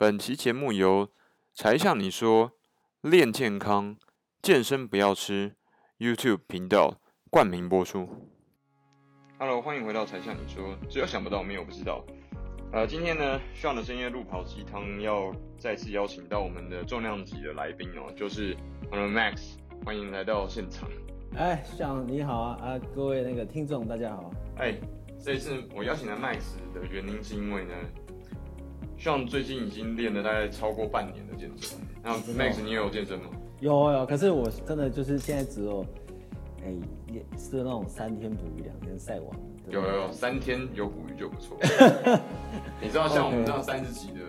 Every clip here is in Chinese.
本期节目由柴 Sean 你说练健康健身不要吃 YouTube 频道冠名播出。Hello，欢迎回到柴 Sean 你说，只有想不到没有不知道。呃，今天呢，Sean 的深夜路跑鸡汤要再次邀请到我们的重量级的来宾哦，就是我们的 Max，欢迎来到现场。哎，Sean 你好啊啊，各位那个听众大家好。哎，这一次我邀请了 Max 的原因是因为呢。像最近已经练了大概超过半年的健身，那 Max 你也有健身吗？有有，可是我真的就是现在只有，哎、欸，是那种三天捕鱼两天晒网。有有有，三天有捕鱼就不错。你知道像我们这样三十几的，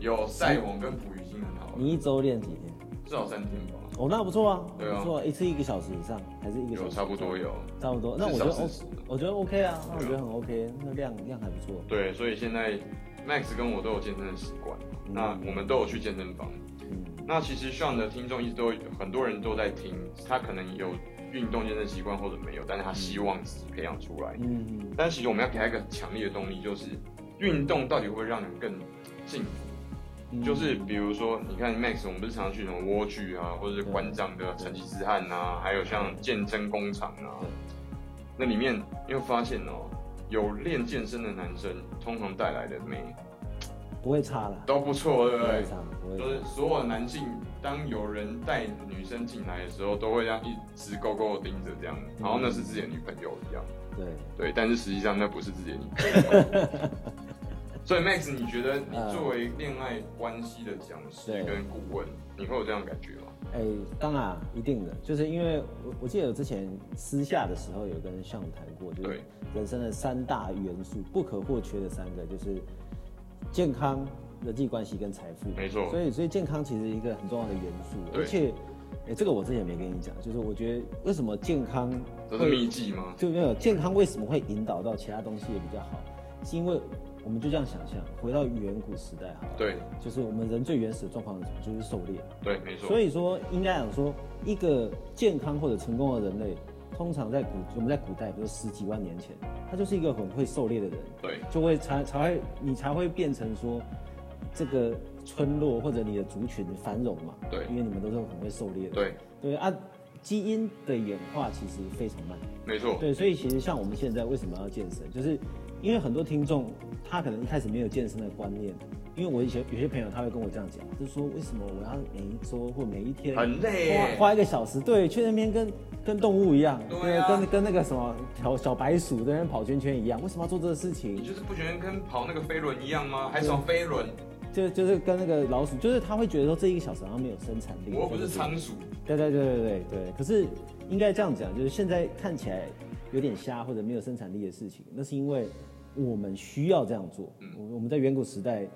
有晒网跟捕鱼已经很好。你一周练几天？至少三天吧。哦，那不错啊，对啊，不错，一次一个小时以上，还是一个小时？差不多有，差不多。那我觉得 O，我觉得 OK 啊，那我觉得很 OK，那量量还不错。对，所以现在。Max 跟我都有健身的习惯，嗯、那我们都有去健身房。嗯、那其实 Sean 的听众一直都有很多人都在听，他可能有运动健身习惯或者没有，但是他希望自己培养出来。嗯嗯。但其实我们要给他一个强烈的动力，就是运动到底会不会让人更幸福？嗯、就是比如说，你看 Max，我们不是常常去什么莴苣啊，或者是馆长的成吉思汗啊，还有像健身工厂啊，那里面你会发现哦。有练健身的男生，通常带来的美不会差了，都不错，对不对？不会差，不。就是所有男性，当有人带女生进来的时候，都会这样一直勾勾的盯着，这样，然后那是自己的女朋友一样。对对，但是实际上那不是自己的女朋友。所以 Max，你觉得你作为恋爱关系的讲师跟顾问，你会有这样感觉吗？哎、欸，当然一定的，就是因为我我记得我之前私下的时候有跟 Sean 谈过，就是人生的三大元素不可或缺的三个，就是健康、人际关系跟财富。没错。所以所以健康其实一个很重要的元素，而且哎、欸，这个我之前没跟你讲，就是我觉得为什么健康这是秘籍吗？就没有健康为什么会引导到其他东西也比较好，是因为。我们就这样想象，回到远古时代哈，对，就是我们人最原始的状况是什么？就是狩猎。对，没错。所以说，应该讲说，一个健康或者成功的人类，通常在古我们在古代，比如十几万年前，他就是一个很会狩猎的人，对，就会才才会你才会变成说，这个村落或者你的族群繁荣嘛，对，因为你们都是很会狩猎的，对，对啊，基因的演化其实非常慢，没错，对，所以其实像我们现在为什么要健身，就是。因为很多听众他可能一开始没有健身的观念，因为我以前有些朋友他会跟我这样讲，就是说为什么我要每一周或每一天很累，花花一个小时，对，去那边跟跟动物一样，对、啊，跟跟那个什么小小白鼠在那边跑圈圈一样，为什么要做这个事情？你就是不觉得跟跑那个飞轮一样吗？还是飞轮？就就是跟那个老鼠，就是他会觉得说这一个小时好像没有生产力。我又不是仓鼠。对对对对对对，可是应该这样讲，就是现在看起来有点瞎或者没有生产力的事情，那是因为。我们需要这样做。我我们在远古时代，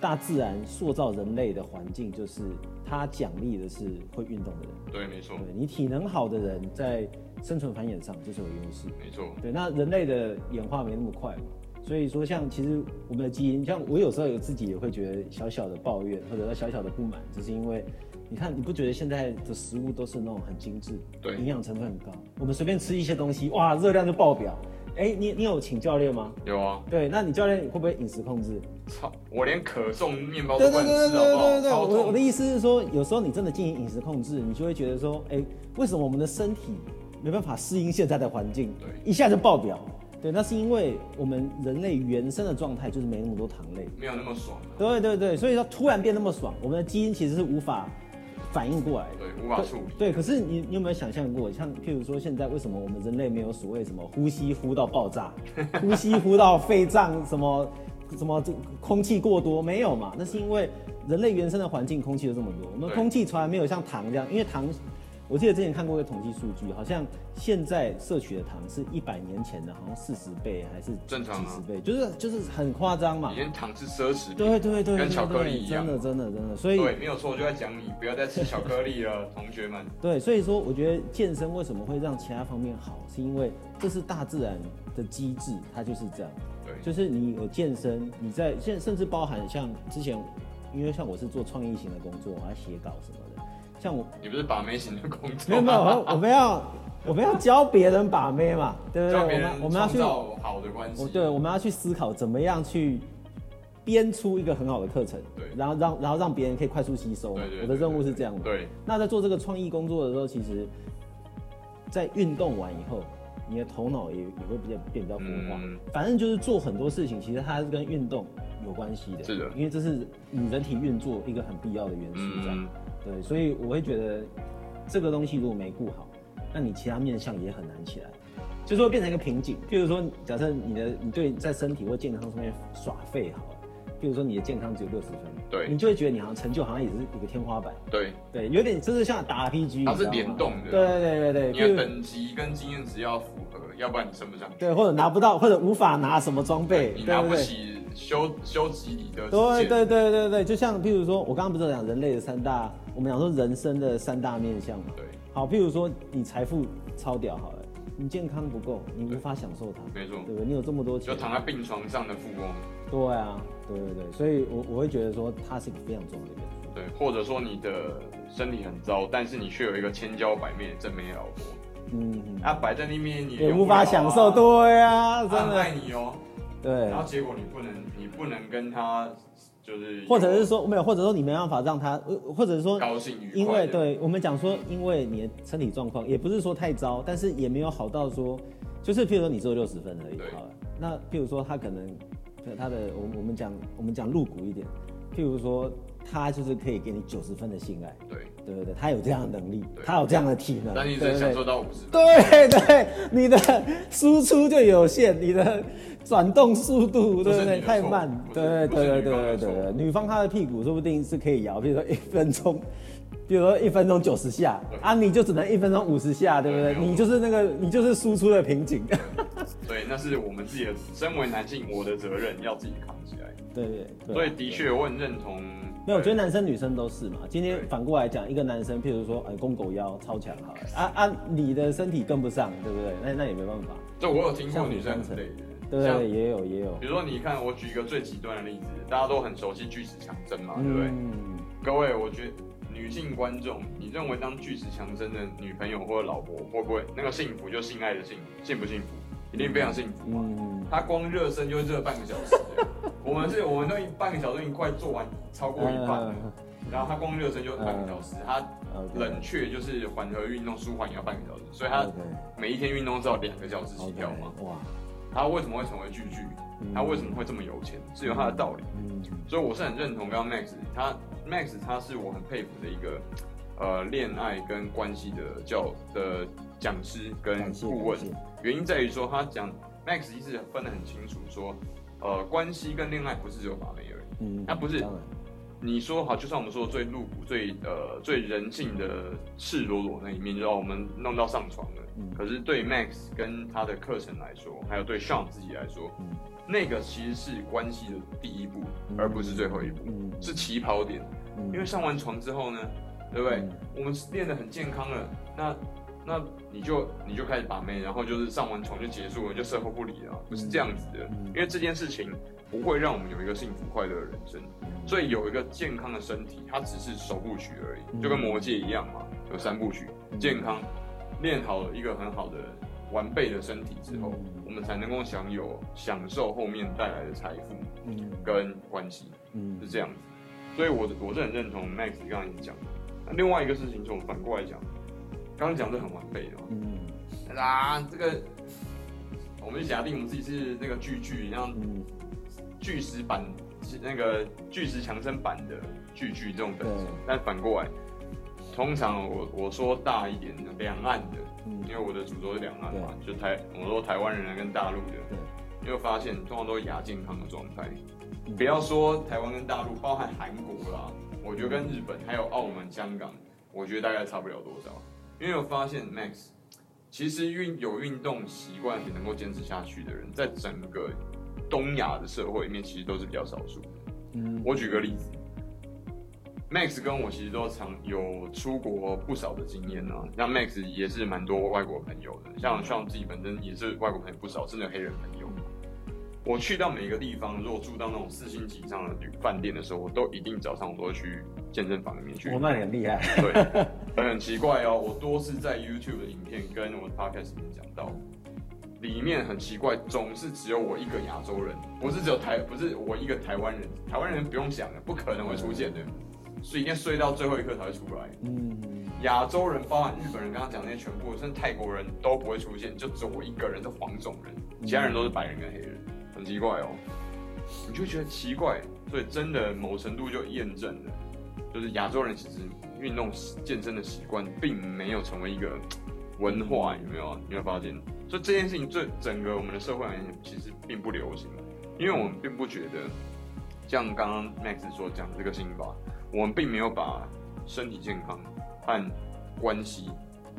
大自然塑造人类的环境，就是它奖励的是会运动的人。对，没错。对，你体能好的人，在生存繁衍上就是有优势。没错。对，那人类的演化没那么快嘛，所以说像其实我们的基因，像我有时候有自己也会觉得小小的抱怨，或者小小的不满，就是因为你看，你不觉得现在的食物都是那种很精致，对，营养成分很高，我们随便吃一些东西，哇，热量就爆表。哎、欸，你你有请教练吗？有啊。对，那你教练会不会饮食控制？操，我连可颂面包都不能吃，好不好？对对对对对，我我的意思是说，有时候你真的进行饮食控制，你就会觉得说，哎、欸，为什么我们的身体没办法适应现在的环境？对，一下就爆表。对，那是因为我们人类原生的状态就是没那么多糖类，没有那么爽、啊。对对对，所以说突然变那么爽，我们的基因其实是无法。反应过来的，对，无法处理。对，可是你你有没有想象过，像譬如说现在为什么我们人类没有所谓什么呼吸呼到爆炸，呼吸呼到肺脏什么什么这空气过多没有嘛？那是因为人类原生的环境空气就这么多，我们空气从来没有像糖这样，因为糖。我记得之前看过一个统计数据，好像现在摄取的糖是一百年前的，好像四十倍还是正常几十倍，就是就是很夸张嘛。以前糖是奢侈品，对对对，跟巧克力一样，真的真的真的。所以对，没有错，我就在讲你不要再吃巧克力了，同学们。对，所以说我觉得健身为什么会让其他方面好，是因为这是大自然的机制，它就是这样。对，就是你有健身，你在现甚至包含像之前，因为像我是做创意型的工作，我要写稿什么的。像我，你不是把妹型的工作？没有 没有，我们要我们要教别人把妹嘛，对不对？教别人，我们要去好的关系。对，我们要去思考怎么样去编出一个很好的课程，对，然后让然后让别人可以快速吸收。对对，对，我的任务是这样的。对。那在做这个创意工作的时候，其实，在运动完以后，你的头脑也也会比较变比较活化。嗯。反正就是做很多事情，其实它是跟运动有关系的。是的。因为这是你人体运作一个很必要的元素在。嗯。对，所以我会觉得这个东西如果没顾好，那你其他面相也很难起来。就是会变成一个瓶颈。譬如说，假设你的你对在身体或健康上面耍废好了，譬如说你的健康只有六十分，对，你就会觉得你好像成就好像也是一个天花板。对对，有点就是像打 RPG，它是联动的。对对对对，你的等级跟经验值要符合，要不然你升不上去。对，或者拿不到，或者无法拿什么装备，你拿不起修修己里的。对对对对对，就像譬如说，我刚刚不是讲人类的三大，我们讲说人生的三大面向嘛。对。好，譬如说你财富超屌，好了。你健康不够，你无法享受它。没错，对不对？你有这么多钱，就躺在病床上的富翁。对啊，对对对，所以我我会觉得说，它是一个非常重要的元素。对，或者说你的身体很糟，但是你却有一个千娇百媚的正面老婆。嗯，啊，摆在那边你也无法享受。对啊，真的爱你哦。对。然后结果你不能，你不能跟他。就是，或者是说没有，或者说你没办法让他，或者是说高兴愉快。因为对我们讲说，因为你的身体状况也不是说太糟，但是也没有好到说，就是譬如说你只有六十分而已。好了，那譬如说他可能，他的我我们讲我们讲露骨一点，譬如说他就是可以给你九十分的性爱。对对对对，他有这样的能力，他有这样的体能。但你只享受到五十分。对对，你的输出就有限，你的。转动速度对不对？太慢，对对对对对对对。女方她的屁股说不定是可以摇，比如说一分钟，比如说一分钟九十下，啊，你就只能一分钟五十下，对不对？你就是那个，你就是输出的瓶颈。对，那是我们自己的，身为男性，我的责任要自己扛起来。对对。所以的确，我很认同。没有，我觉得男生女生都是嘛。今天反过来讲，一个男生，譬如说，哎，公狗腰超强，好了，啊啊，你的身体跟不上，对不对？那那也没办法。这我有听过女生之类的。对，也有也有。比如说，你看，我举一个最极端的例子，大家都很熟悉巨石强森嘛，对不对？嗯。各位，我觉得女性观众，你认为当巨石强森的女朋友或者老婆，会不会那个幸福就性爱的幸，幸不幸福？一定非常幸福嘛。嗯。他光热身就热半个小时，我们是，我们都半个小时已经快做完，超过一半了。然后他光热身就半个小时，他冷却就是缓和运动舒缓也要半个小时，所以他每一天运动至少两个小时起跳嘛。哇。他为什么会成为巨巨？他为什么会这么有钱？是有他的道理。所以我是很认同刚刚 Max，他 Max 他是我很佩服的一个呃恋爱跟关系的教的讲师跟顾问。原因在于说他讲 Max 一直分得很清楚，说呃关系跟恋爱不是只有把妹而已。嗯，他不是。你说好，就像我们说的最露骨、最呃最人性的赤裸裸那一面，就让我们弄到上床了。嗯、可是对 Max 跟他的课程来说，还有对 Sean 自己来说，嗯、那个其实是关系的第一步，嗯、而不是最后一步，嗯、是起跑点。嗯、因为上完床之后呢，对不对？嗯、我们练得很健康了，那那你就你就开始把妹，然后就是上完床就结束了，就售后不理了，不是这样子的。嗯、因为这件事情。不会让我们有一个幸福快乐的人生，所以有一个健康的身体，它只是首部曲而已，就跟魔戒一样嘛，有三部曲。健康，练好了一个很好的完备的身体之后，我们才能够享有享受后面带来的财富，跟关系，是这样子。所以我我是很认同 Max 刚才你讲的。那另外一个事情，就我反过来讲，刚刚讲的很完备的嘛，嗯，啊，这个我们假定我们自己是那个巨巨一样。巨石版，那个巨石强森版的巨巨这种等级，但反过来，通常我我说大一点的两岸的，因为我的主轴是两岸嘛，就台我说台湾人跟大陆的，你会发现通常都是亚健康的状态。不要说台湾跟大陆，包含韩国啦，我觉得跟日本还有澳门、香港，我觉得大概差不了多少。因为我发现 Max，其实运有运动习惯也能够坚持下去的人，在整个。东亚的社会里面其实都是比较少数的。嗯，我举个例子，Max 跟我其实都常有出国不少的经验啊。像 Max 也是蛮多外国朋友的，像像自己本身也是外国朋友不少，甚至有黑人朋友。我去到每一个地方，如果住到那种四星级以上的旅饭店的时候，我都一定早上我都会去健身房里面去。我那很厉害。对，很奇怪哦。我多次在 YouTube 的影片跟我的 Podcast 里面讲到。里面很奇怪，总是只有我一个亚洲人，不是只有台，不是我一个台湾人，台湾人不用想了，不可能会出现的，所以一定睡到最后一刻才会出来。嗯，亚洲人，包含日本人，刚刚讲那些全部，甚至泰国人都不会出现，就只有我一个人是黄种人，其他人都是白人跟黑人，很奇怪哦。你就觉得奇怪，所以真的某程度就验证了，就是亚洲人其实运动健身的习惯并没有成为一个文化，有没有？你有没有发现？所以这件事情，对整个我们的社会而言，其实并不流行，因为我们并不觉得，像刚刚 Max 所讲的这个心法，我们并没有把身体健康和关系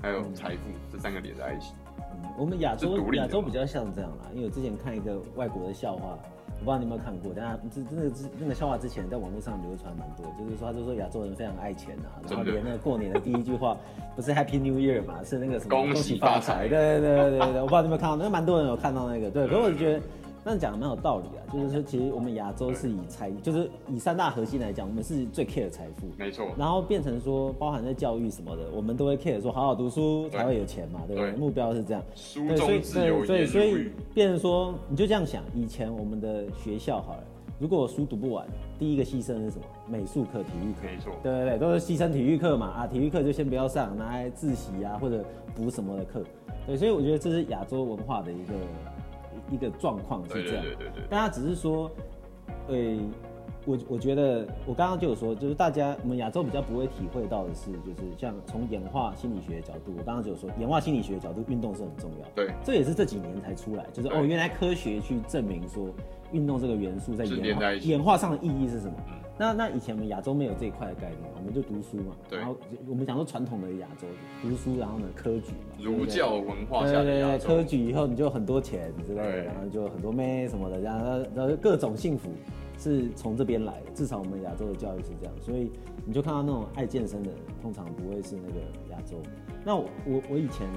还有财富这三个连在一起。嗯，我们亚洲亚洲比较像这样啦，因为我之前看一个外国的笑话。我不知道你有没有看过，但他这这个那个笑话之前在网络上流传蛮多，就是说他就说亚洲人非常爱钱啊，然后连那个过年的第一句话不是 Happy New Year 嘛，是那个什么恭喜发财，对对对对对，我不知道你有没有看到，那蛮多人有看到那个，对，可是我觉得。那讲的蛮有道理啊，就是说，其实我们亚洲是以财，就是以三大核心来讲，我们是最 care 财富，没错。然后变成说，包含在教育什么的，我们都会 care 说，好好读书才会有钱嘛，对不对？目标是这样。书中自有颜如玉。对，所以变成说，你就这样想，以前我们的学校好了，如果我书读不完，第一个牺牲是什么？美术课、体育课。没错。对对对，都是牺牲体育课嘛，啊，体育课就先不要上，拿来自习啊，或者补什么的课。对，所以我觉得这是亚洲文化的一个。一个状况是这样，大家只是说，呃、欸，我我觉得我刚刚就有说，就是大家我们亚洲比较不会体会到的是，就是像从演化心理学的角度，我刚刚就有说，演化心理学的角度，运动是很重要。对，这也是这几年才出来，就是哦，原来科学去证明说，运动这个元素在演化演化上的意义是什么？嗯那那以前我们亚洲没有这一块的概念，我们就读书嘛。对。然后我们讲说传统的亚洲读书，然后呢科举嘛。儒教文化下。对对对，科举以后你就很多钱之类的，然后就很多妹什么的，然后然后各种幸福是从这边来的。至少我们亚洲的教育是这样，所以你就看到那种爱健身的人，通常不会是那个亚洲。那我我我以前。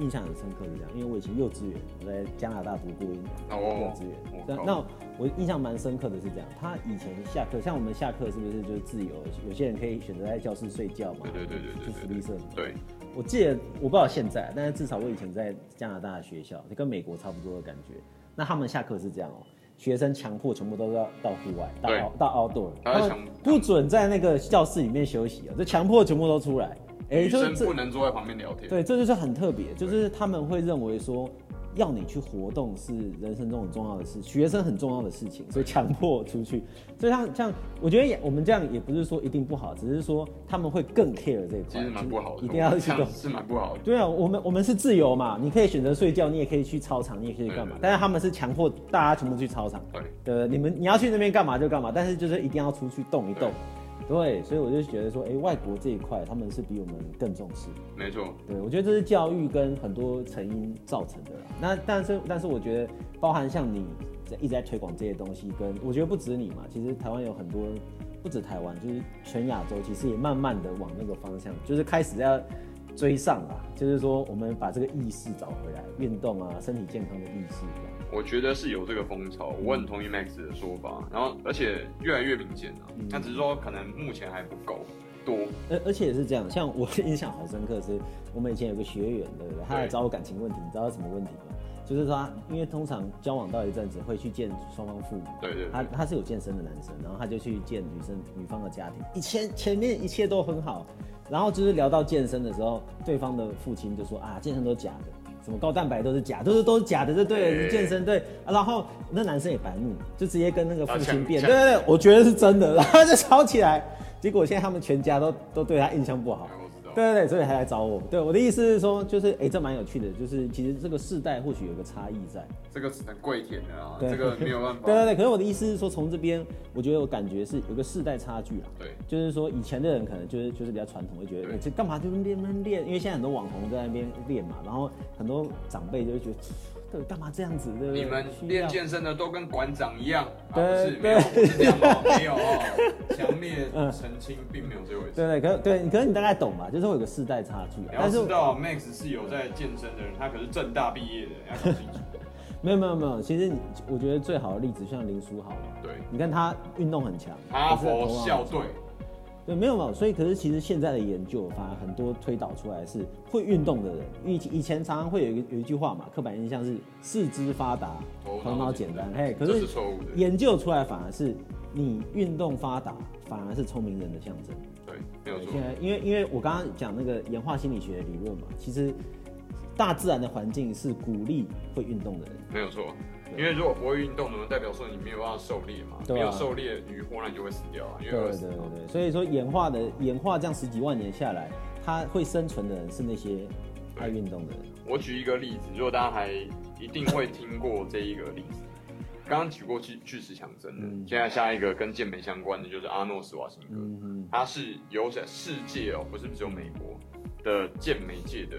印象很深刻是这样，因为我以前幼稚园，我在加拿大读过一年幼稚园。那那我印象蛮深刻的是这样，他以前下课，像我们下课是不是就是自由？有些人可以选择在教室睡觉嘛？对对对对，去福利社。对，我记得我不知道现在，但是至少我以前在加拿大的学校，就跟美国差不多的感觉。那他们下课是这样哦，学生强迫全部都要到户外，到到 outdoor，他们不准在那个教室里面休息啊，就强迫全部都出来。哎，女生不能坐在旁边聊天。对，这就是很特别，就是他们会认为说，要你去活动是人生中很重要的事，学生很重要的事情，所以强迫出去。所以像像，我觉得也我们这样也不是说一定不好，只是说他们会更 care 这一块。其实蛮不好的，一定要去动是蛮不好的。对啊，我们我们是自由嘛，你可以选择睡觉，你也可以去操场，你也可以干嘛。但是他们是强迫大家全部去操场。对，对，你们你要去那边干嘛就干嘛，但是就是一定要出去动一动。对，所以我就觉得说，哎，外国这一块他们是比我们更重视。没错。对，我觉得这是教育跟很多成因造成的啦。那但是但是我觉得，包含像你在一直在推广这些东西，跟我觉得不止你嘛，其实台湾有很多，不止台湾，就是全亚洲其实也慢慢的往那个方向，就是开始要追上啦。就是说，我们把这个意识找回来，运动啊，身体健康的意识。我觉得是有这个风潮，我很同意 Max 的说法，然后而且越来越明显了。那、嗯、只是说可能目前还不够多，而而且也是这样，像我印象好深刻是，我们以前有个学员，对不对？他来找我感情问题，你知道什么问题吗？就是说，因为通常交往到一阵子会去见双方父母，对对，对，他他是有健身的男生，然后他就去见女生女方的家庭，以前前面一切都很好，然后就是聊到健身的时候，对方的父亲就说啊，健身都假的。什么高蛋白都是假，都是都是假的，就对了，健身对，然后那男生也白目，就直接跟那个父亲辩，对对对，我觉得是真的，然后就吵起来，结果现在他们全家都都对他印象不好。对对对，所以还来找我。对，我的意思是说，就是哎，这蛮有趣的，就是其实这个世代或许有个差异在。这个只能跪舔的啊，对这个没有办法。对对对，可是我的意思是说，从这边我觉得我感觉是有个世代差距啦。对，就是说以前的人可能就是就是比较传统，会觉得哎，这干嘛就练练练？因为现在很多网红在那边练嘛，然后很多长辈就会觉得。对，干嘛这样子？对不对？你们练健身的都跟馆长一样，对啊、不是？没有，不是这样哦，没有哦，强烈澄清，并没有这回事。对对，可对，可是你大概懂吧？就是会有个世代差距。要知道，Max 是有在健身的人，他可是正大毕业的，要搞清楚。没有没有没有，其实我觉得最好的例子像林书豪嘛，对，你看他运动很强，哈佛校队。对，没有嘛。所以可是其实现在的研究反而很多推导出来是会运动的人，以以前常常会有一有一句话嘛，刻板印象是四肢发达，头脑简单。嘿，可是研究出来反而是你运动发达反而是聪明人的象征。对，没有错。现在因为因为我刚刚讲那个演化心理学的理论嘛，其实大自然的环境是鼓励会运动的人。没有错。因为如果不会运动，那么代表说你没有办法狩猎嘛？对啊、没有狩猎，鱼活然就会死掉啊。因为对对对对，所以说演化的演化这样十几万年下来，它会生存的人是那些爱运动的人。我举一个例子，如果大家还一定会听过这一个例子，刚刚举过巨巨石强森的，嗯、现在下一个跟健美相关的就是阿诺斯瓦辛格，嗯嗯他是有在世界哦，不是只有美国的健美界的。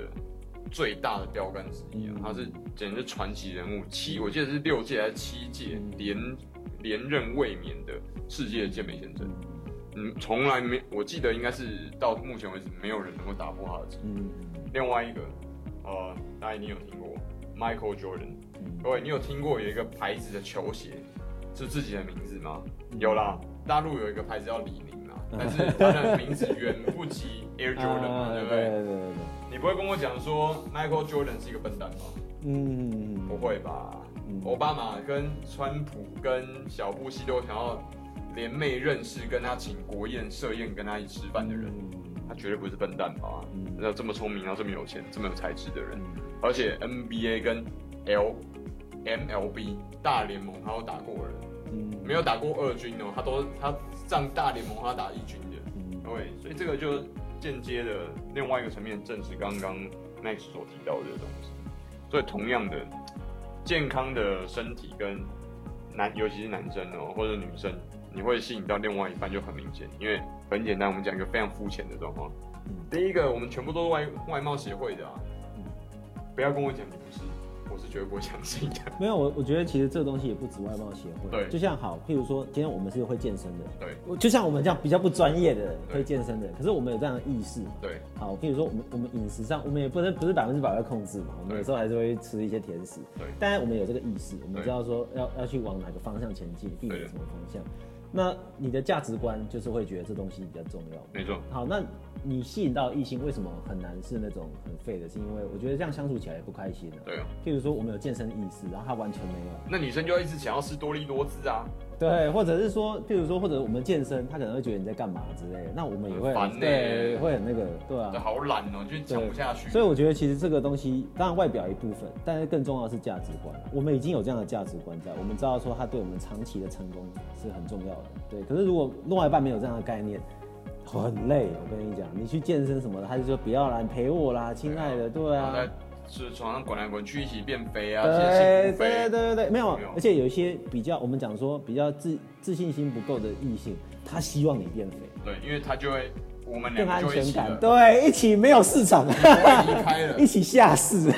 最大的标杆之一啊，他是简直是传奇人物，七我记得是六届还是七届连连任卫冕的世界健美先生，嗯，从来没我记得应该是到目前为止没有人能够打破他的记录。嗯，另外一个，呃，大家一定有听过 Michael Jordan，各位你有听过有一个牌子的球鞋是自己的名字吗？有啦，大陆有一个牌子叫李宁啊，但是他的名字远不及 Air Jordan 嘛，对不对？对对对。你不会跟我讲说 Michael Jordan 是一个笨蛋吧？嗯，不会吧？奥、嗯、巴马跟川普跟小布希都想要联袂认识，跟他请国宴设宴跟他一起吃饭的人，嗯、他绝对不是笨蛋吧？嗯，要这么聪明，然后这么有钱，这么有才智的人，嗯、而且 NBA 跟 L MLB 大联盟他都打过人，嗯，没有打过二军哦，他都他上大联盟他打一军的，嗯，对，所以这个就。间接的另外一个层面证实刚刚 Max 所提到的东西，所以同样的健康的身体跟男，尤其是男生哦、喔，或者女生，你会吸引到另外一半就很明显，因为很简单，我们讲一个非常肤浅的状况。第一个，我们全部都是外外貌协会的啊，不要跟我讲你不是。我是绝对不会相信的。没有，我我觉得其实这个东西也不止外貌协会。对，就像好，譬如说，今天我们是会健身的。对。就像我们这样比较不专业的人会健身的，可是我们有这样的意识。对。好，譬如说，我们我们饮食上，我们也不能不是百分之百会控制嘛，我们有时候还是会吃一些甜食。对。当然，我们有这个意识，我们知道说要要去往哪个方向前进，避免什么方向。那你的价值观就是会觉得这东西比较重要。没错。好，那你吸引到异性为什么很难是那种很废的？是因为我觉得这样相处起来也不开心。对啊。譬如说我们有健身意识，然后他完全没有。那女生就要一直想要吃多力多滋啊。对，或者是说，譬如说，或者我们健身，他可能会觉得你在干嘛之类的。那我们也会很烦，对，会很那个，对啊。好懒哦，就讲不下去。所以我觉得其实这个东西，当然外表一部分，但是更重要的是价值观。我们已经有这样的价值观在，我们知道说他对我们长期的成功是很重要的。对，可是如果另外一半没有这样的概念，很累。我跟你讲，你去健身什么的，他就说不要啦，你陪我啦，亲爱的，对啊。是床上滚来滚去，一起变肥啊！对对对对对，没有。没有，而且有一些比较，我们讲说比较自自信心不够的异性，他希望你变肥。对，因为他就会我们更安全感。对，一起没有市场，离开了，一起下市。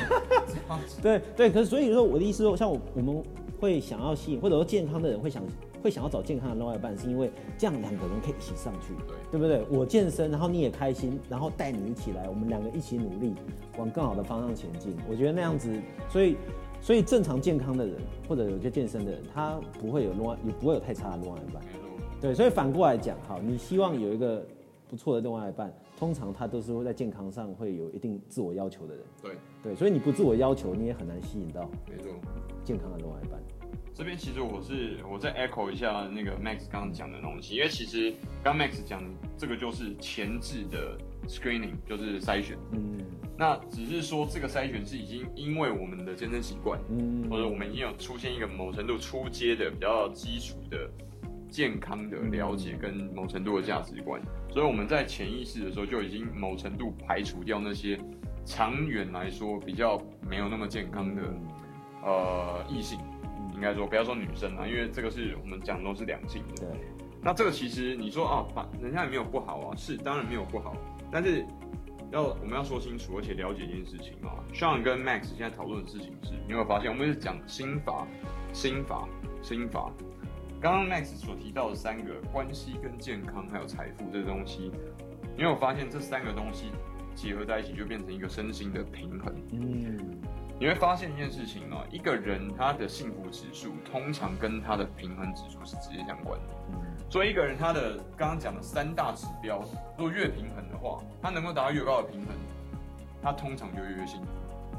对对，可是所以说我的意思说，像我我们会想要吸引，或者说健康的人会想。会想要找健康的另外一半，是因为这样两个人可以一起上去，对，对不对？我健身，然后你也开心，然后带你一起来，我们两个一起努力，往更好的方向前进。我觉得那样子，所以，所以正常健康的人，或者有些健身的人，他不会有另外，也不会有太差的另外一半。对，所以反过来讲，哈，你希望有一个不错的另外一半，通常他都是会在健康上会有一定自我要求的人。对，对，所以你不自我要求，你也很难吸引到没错健康的另外一半。这边其实我是我再 echo 一下那个 Max 刚刚讲的东西，因为其实刚 Max 讲这个就是前置的 screening，就是筛选。嗯，那只是说这个筛选是已经因为我们的健身习惯，嗯，或者我们已经有出现一个某程度初阶的比较基础的健康的了解跟某程度的价值观，所以我们在潜意识的时候就已经某程度排除掉那些长远来说比较没有那么健康的呃异性。应该说，不要说女生啊，因为这个是我们讲的都是两性的。对。那这个其实你说啊，把人家也没有不好啊，是当然没有不好，但是要我们要说清楚，而且了解一件事情啊。Sean 跟 Max 现在讨论的事情是，你有没有发现，我们是讲心法、心法、心法。刚刚 Max 所提到的三个关系、跟健康还有财富这个东西，你有发现这三个东西结合在一起，就变成一个身心的平衡？嗯。你会发现一件事情哦，一个人他的幸福指数通常跟他的平衡指数是直接相关的。所以一个人他的刚刚讲的三大指标，如果越平衡的话，他能够达到越高的平衡，他通常就越越幸福。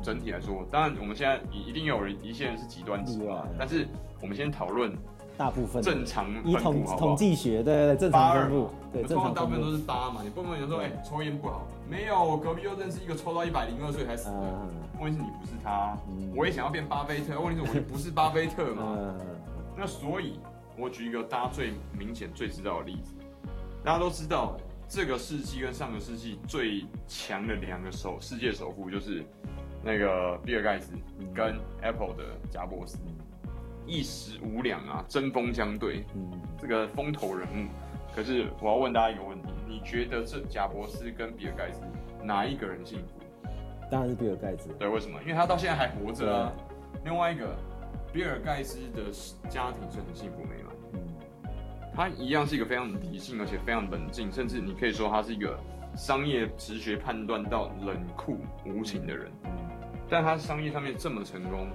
整体来说，当然我们现在一一定有人一些人是极端值啊，但是我们先讨论大部分正常以统统计学，对对对，正常分布，对，正常大部分都是八嘛，你不能有时候哎抽烟不好，没有，我隔壁又认识一个抽到一百零二岁才死的，问题是你不是他，我也想要变巴菲特，问题是我就不是巴菲特嘛，那所以。我举一个大家最明显、最知道的例子，大家都知道，这个世纪跟上个世纪最强的两个首世界首富就是那个比尔盖茨跟 Apple 的贾伯斯，一时无两啊，针锋相对，这个风头人物。可是我要问大家一个问题：你觉得这贾博斯跟比尔盖茨哪一个人幸福？当然是比尔盖茨。对，为什么？因为他到现在还活着啊。另外一个。比尔盖茨的家庭是很幸福美满，嗯，他一样是一个非常理性而且非常冷静，甚至你可以说他是一个商业直觉判断到冷酷无情的人，嗯，但他商业上面这么成功，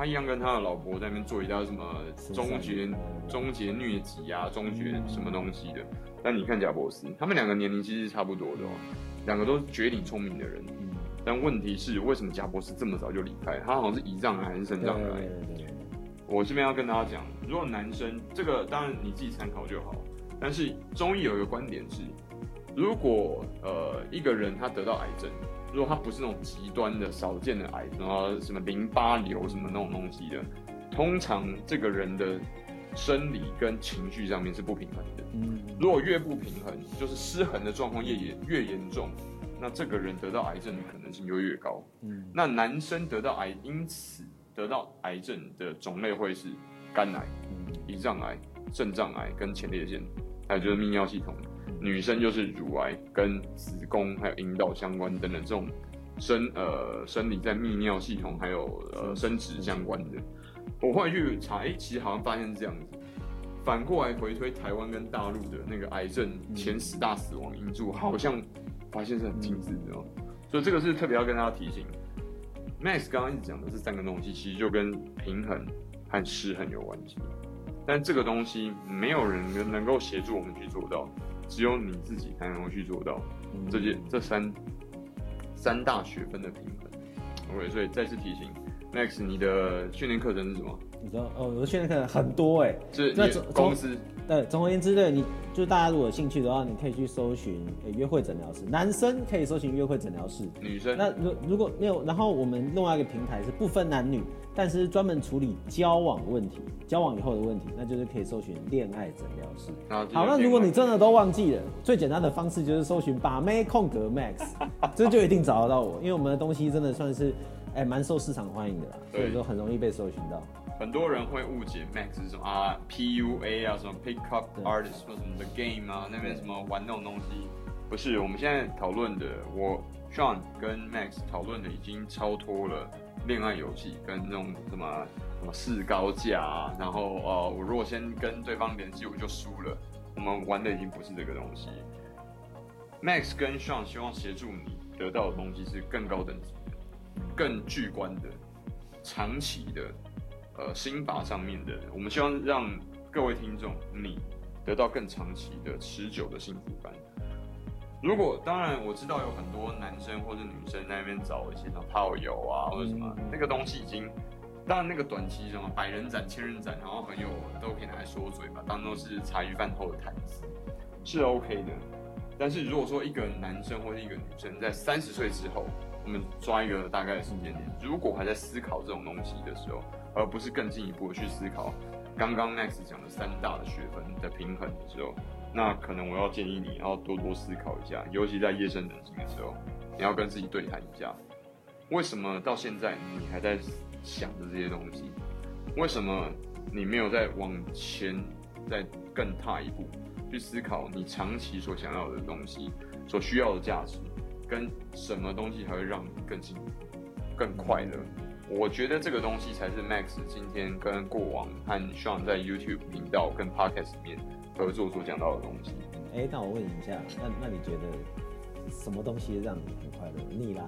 他一样跟他的老婆在那边做一道什么终结终结疟疾啊，终结什么东西的。但你看贾博斯，他们两个年龄其实是差不多的哦，两个都绝顶聪明的人。但问题是，为什么贾博士这么早就离开？他好像是胰脏癌还是肾脏癌？我这边要跟大家讲，如果男生这个当然你自己参考就好。但是中医有一个观点是，如果呃一个人他得到癌症，如果他不是那种极端的少见的癌，然后什么淋巴瘤什么那种东西的，通常这个人的生理跟情绪上面是不平衡的。嗯，如果越不平衡，就是失衡的状况越严越严重。那这个人得到癌症的可能性就越高。嗯，那男生得到癌，因此得到癌症的种类会是肝癌、胰脏癌、肾脏癌跟前列腺，还有就是泌尿系统。女生就是乳癌跟子宫还有阴道相关等等这种生呃生理在泌尿系统还有呃生殖相关的。我后来去查，哎，其实好像发现是这样子。反过来回推台湾跟大陆的那个癌症前十大死亡因素，好像。发现是很精致的哦，所以这个是特别要跟大家提醒。Max 刚刚一直讲的这三个东西，其实就跟平衡和失衡有关系。但这个东西没有人能能够协助我们去做到，只有你自己才能够去做到这些这三三大学分的平衡。OK，所以再次提醒，Max，你的训练课程是什么？你知道哦，我的训练课程很多哎，是那公司。对，总而言之，对，你就是大家如果有兴趣的话，你可以去搜寻诶约会诊疗室。男生可以搜寻约会诊疗室，女生那如如果没有，然后我们另外一个平台是不分男女，但是专门处理交往问题、交往以后的问题，那就是可以搜寻恋爱诊疗室。好，那如果你真的都忘记了，最简单的方式就是搜寻把妹空格 Max，这就一定找得到我，因为我们的东西真的算是哎蛮受市场欢迎的啦，所以说很容易被搜寻到。很多人会误解 Max 是什么啊，PUA 啊，什么 Pick Up Artist 或什么的 Game 啊，那边什么玩那种东西，不是。我们现在讨论的，我 Sean 跟 Max 讨论的已经超脱了恋爱游戏跟那种什么什么市高价啊，然后呃，我如果先跟对方联系，我就输了。我们玩的已经不是这个东西。Max 跟 Sean 希望协助你得到的东西是更高等级的、更具观的、长期的。呃，心法上面的，我们希望让各位听众你得到更长期的、持久的幸福感。如果当然我知道有很多男生或者女生在那边找一些什么炮友啊，或者什么那个东西已经，当然那个短期什么百人斩、千人斩，然后很有都可以拿来说嘴吧，当做是茶余饭后的谈资，是 OK 的。但是如果说一个男生或者一个女生在三十岁之后，我们抓一个大概的时间点，如果还在思考这种东西的时候，而不是更进一步的去思考刚刚 Max 讲的三大的学分的平衡的时候，那可能我要建议你要多多思考一下，尤其在夜深人静的时候，你要跟自己对谈一下，为什么到现在你还在想着这些东西？为什么你没有再往前再更踏一步去思考你长期所想要的东西，所需要的价值，跟什么东西才会让你更幸福、更快乐？我觉得这个东西才是 Max 今天跟过往和 Sean 在 YouTube 频道跟 Podcast 里面合作所讲到的东西。哎，那我问你一下，那那你觉得什么东西让你很快乐？你啦？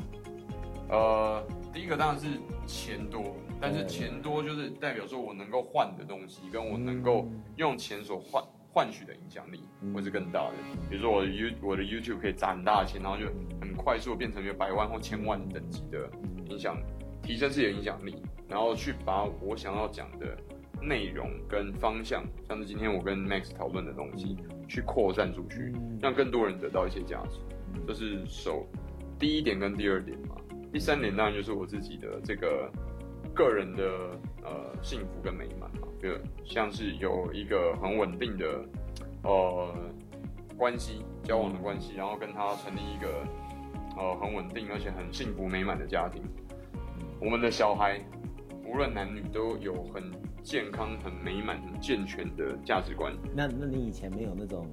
呃，第一个当然是钱多，但是钱多就是代表说我能够换的东西，跟我能够用钱所换换取的影响力会是更大的。比如说我的 You 我的 YouTube 可以砸很大的钱，然后就很快速变成一个百万或千万等级的影响，提升自己的影响力，然后去把我想要讲的内容跟方向，像是今天我跟 Max 讨论的东西，去扩散出去，让更多人得到一些价值。这是首第一点跟第二点嘛。第三点当然就是我自己的这个个人的呃幸福跟美满嘛，就像是有一个很稳定的呃关系交往的关系，然后跟他成立一个呃很稳定而且很幸福美满的家庭。我们的小孩无论男女都有很健康、很美满、很健全的价值观。那那你以前没有那种？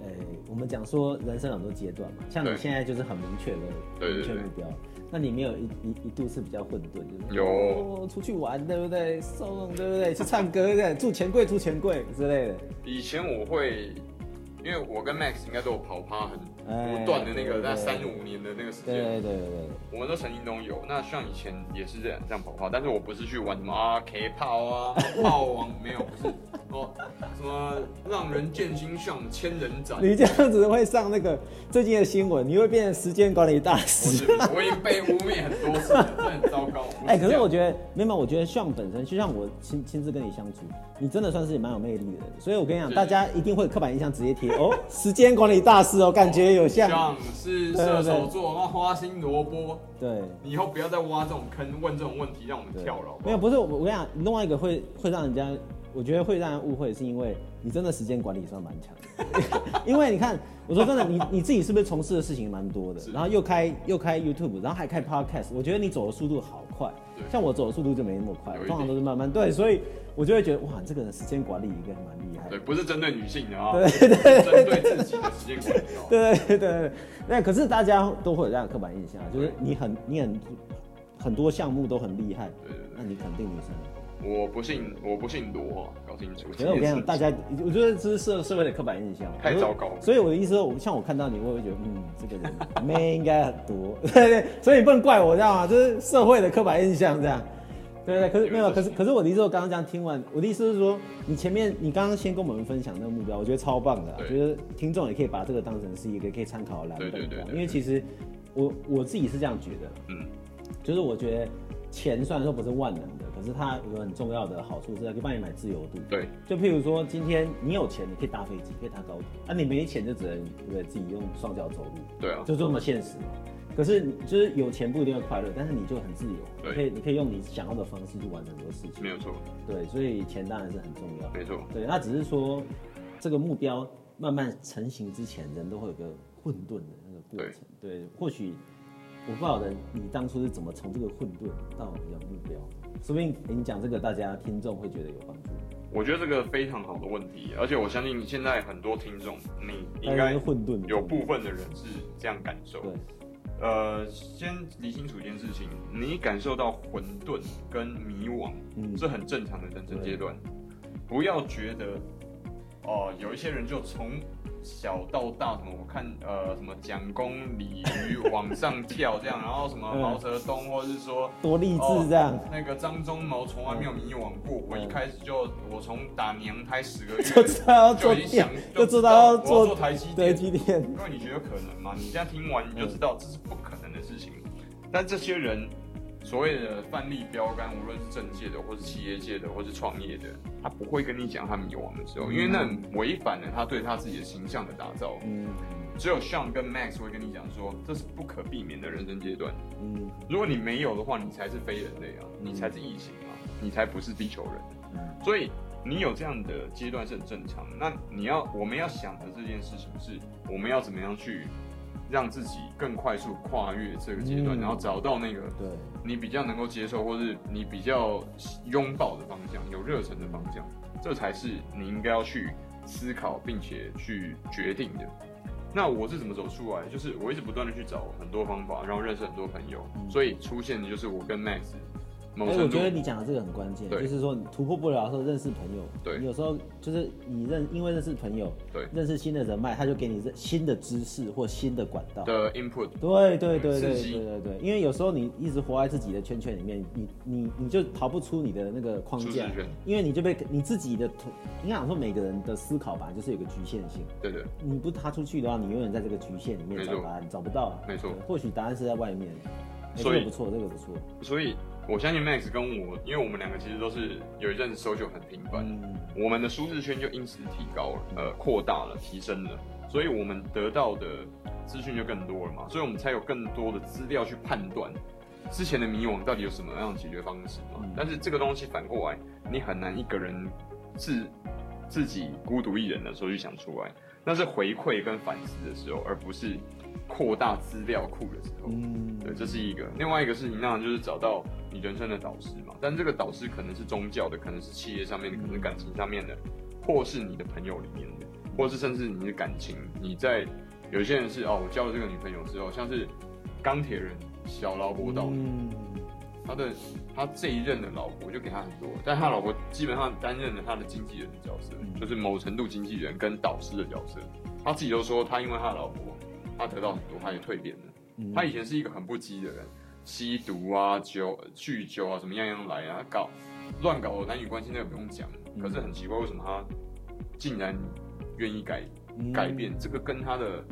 呃，我们讲说人生很多阶段嘛，像你现在就是很明确的明确目标。那你没有一一一度是比较混沌，就是有、哦、出去玩，对不对？送，对不对？去唱歌，对不对？住钱柜，住钱柜之类的。以前我会，因为我跟 Max 应该都有跑趴很不断的那个在三五年的那个时间，对对对对，我们都曾经都有。那像以前也是这样这样跑跑，但是我不是去玩什么啊 K 炮啊 炮王，没有，不是。哦，什么让人见心上千人斩？你这样子会上那个最近的新闻，你会变成时间管理大师。我已经被污蔑很多次了，这很糟糕。哎、欸，可是我觉得，没有，我觉得 Sean 本身就像我亲亲自跟你相处，你真的算是蛮有魅力的人。所以我跟你讲，大家一定会刻板印象直接贴哦，时间管理大师哦，感觉有像。像是射手座，那花心萝卜。对，你以后不要再挖这种坑，问这种问题，让我们跳了。没有，不是我，我跟你讲，另外一个会会让人家。我觉得会让人误会，是因为你真的时间管理算蛮强。因为你看，我说真的，你你自己是不是从事的事情蛮多的？然后又开又开 YouTube，然后还开 Podcast。我觉得你走的速度好快，像我走的速度就没那么快，通常都是慢慢。对，所以我就会觉得哇，这个人时间管理应该蛮厉害。对，不是针对女性的啊，对对对，针对自己的时间管理。对对对对，那可是大家都会有这样的刻板印象，就是你很你很很多项目都很厉害，对对对，那你肯定女生。我不信，我不信罗，搞清楚。可是我跟你讲，大家，我觉得这是社社会的刻板印象，太糟糕。所以我的意思说，像我看到你，我会觉得，嗯，这个人妹应该很多，对对。所以你不能怪我，知道吗？就是社会的刻板印象这样。对对，可是没有，可是可是我的意思，我刚刚这样听完，我的意思是说，你前面你刚刚先跟我们分享那个目标，我觉得超棒的，我觉得听众也可以把这个当成是一个可以参考的蓝本。对对对。因为其实我我自己是这样觉得，嗯，就是我觉得钱虽然说不是万能的。可是它有个很重要的好处是它，可以帮你买自由度。对，就譬如说，今天你有钱，你可以搭飞机，可以搭高铁；啊，你没钱就只能对不对？自己用双脚走路。对啊，就这么现实嘛。可是就是有钱不一定会快乐，但是你就很自由，对，可以你可以用你想要的方式去完成很多事情。没有错。对，所以钱当然是很重要。没错。对，那只是说这个目标慢慢成型之前，人都会有个混沌的那个过程。对，对，或许我不晓得你当初是怎么从这个混沌到你的目标。说不定你讲这个，大家听众会觉得有帮助。我觉得这个非常好的问题，而且我相信现在很多听众，你应该混沌，有部分的人是这样感受。对，呃，先理清楚一件事情，你感受到混沌跟迷惘，嗯，是很正常的人生阶段，不要觉得，哦、呃，有一些人就从。小到大，什么我看呃什么蒋公鲤鱼往上跳这样，然后什么毛泽东或者是说多励志这样，哦、那个张忠谋从来没有迷惘过，我一开始就我从打娘胎十个月 就知道要做电，就知道要做，做台积电，因为你觉得可能吗？你现在听完你就知道这是不可能的事情，但这些人。所谓的范例标杆，无论是政界的，或是企业界的，或是创业的，他不会跟你讲他迷惘的时候，因为那违反了他对他自己的形象的打造。嗯，只有 Sean 跟 Max 会跟你讲说，这是不可避免的人生阶段。嗯，如果你没有的话，你才是非人类啊，你才是异形啊，你才不是地球人。嗯，所以你有这样的阶段是很正常。那你要，我们要想的这件事情是，我们要怎么样去。让自己更快速跨越这个阶段，嗯，然后找到那个对你比较能够接受，或是你比较拥抱的方向，有热忱的方向，这才是你应该要去思考并且去决定的。那我是怎么走出来？就是我一直不断的去找很多方法，然后认识很多朋友，所以出现的就是我跟 Max 哎，我觉得你讲的这个很关键，就是说你突破不了的时候认识朋友，对，你有时候就是你认因为认识朋友，对，认识新的人脉，他就给你新的知识或新的管道。的 input，对对对对对对对，因为有时候你一直活在自己的圈圈里面，你你你就逃不出你的那个框架，因为你就被你自己的，应该讲说每个人的思考吧，就是有个局限性，对对，你不踏出去的话，你永远在这个局限里面找答案，找不到，没错，或许答案是在外面，所以不错，这个不错，所以。我相信 Max 跟我，因为我们两个其实都是有一阵子 social 很频繁，嗯、我们的舒适圈就因此提高了，呃，扩大了，提升了，所以我们得到的资讯就更多了嘛，所以我们才有更多的资料去判断之前的迷惘到底有什么样的解决方式嘛。嗯、但是这个东西反过来，你很难一个人自自己孤独一人的时候去想出来，那是回馈跟反思的时候，而不是。扩大资料库的时候，嗯，对，这是一个。另外一个事情，当然就是找到你人生的导师嘛。但这个导师可能是宗教的，可能是企业上面的，可能是感情上面的，或是你的朋友里面的，或是甚至你的感情。你在有些人是哦，我交了这个女朋友之后，像是钢铁人小劳勃道尼，嗯、他的他这一任的老婆就给他很多，但他老婆基本上担任了他的经纪人的角色，就是某程度经纪人跟导师的角色。他自己都说，他因为他的老婆。他得到很多，他也蜕变了。嗯、他以前是一个很不羁的人，吸毒啊、酒、酗酒啊，什么样样来啊，搞乱搞男女关系那个不用讲。嗯、可是很奇怪，为什么他竟然愿意改改变？嗯、这个跟他的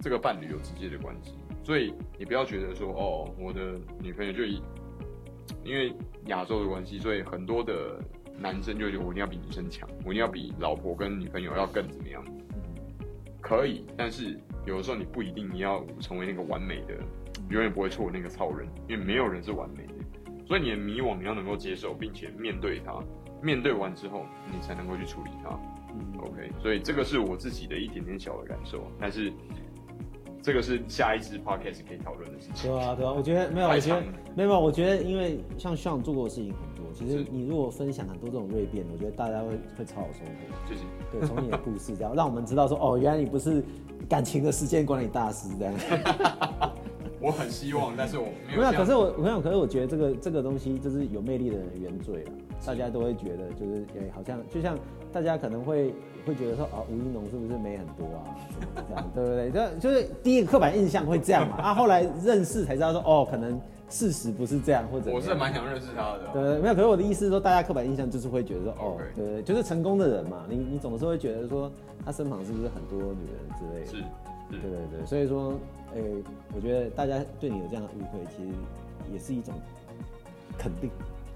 这个伴侣有直接的关系。所以你不要觉得说，哦，我的女朋友就以因为亚洲的关系，所以很多的男生就觉得我一定要比女生强，我一定要比老婆跟女朋友要更怎么样？可以，但是。有的时候你不一定你要成为那个完美的，永远不会错的那个超人，因为没有人是完美的。所以你的迷惘你要能够接受，并且面对它。面对完之后，你才能够去处理它。嗯，OK。所以这个是我自己的一点点小的感受，但是这个是下一支 podcast 可以讨论的事情。对啊，对啊，我觉得没有，我觉得没有，我觉得因为像 Sean 做过的事情很多，其实你如果分享很多这种锐变，我觉得大家会会超好收获。谢谢。对，从你的故事这样，让我们知道说，哦，原来你不是。感情的时间管理大师这样，我很希望，但是我没有。没有，可是我我想，可是我觉得这个这个东西就是有魅力的人原罪了，大家都会觉得就是哎，好像就像大家可能会会觉得说啊，吴一农是不是美很多啊，这样，对不对？就就是第一个刻板印象会这样嘛，啊，后来认识才知道说哦，可能。事实不是这样，或者我是蛮想认识他的。对，没有。可是我的意思是说，大家刻板印象就是会觉得说，哦，对，就是成功的人嘛，你你总是会觉得说，他身旁是不是很多女人之类的？是，对对对。所以说，哎，我觉得大家对你有这样的误会，其实也是一种肯定。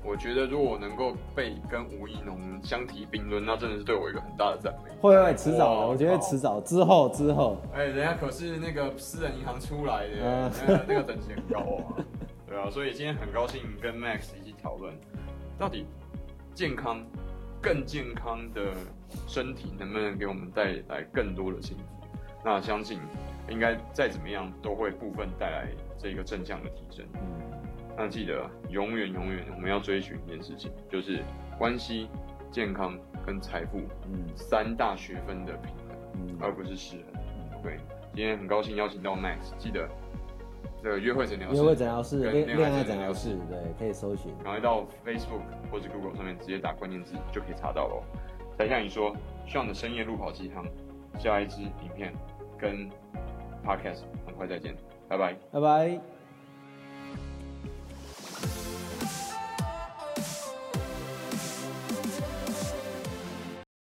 我觉得如果能够被跟吴怡农相提并论，那真的是对我一个很大的赞美。会会，迟早的，我觉得迟早之后之后。哎，人家可是那个私人银行出来的，那个那个等级很高啊。对啊，所以今天很高兴跟 Max 一起讨论，到底健康、更健康的身体能不能给我们带来更多的幸福？那相信应该再怎么样都会部分带来这个正向的提升。嗯，那记得永远永远我们要追寻一件事情，就是关系、健康跟财富，嗯，三大学分的平衡，嗯，而不是失衡。嗯，OK，今天很高兴邀请到 Max，记得。这个约会诊疗室，约会诊疗室，恋恋爱诊疗室，对，可以搜寻，然后到 Facebook 或者 Google 上面直接打关键字就可以查到喽。再像你说，Sean 的深夜路跑鸡汤，下一支影片跟 Podcast 很快再见，拜拜，拜拜。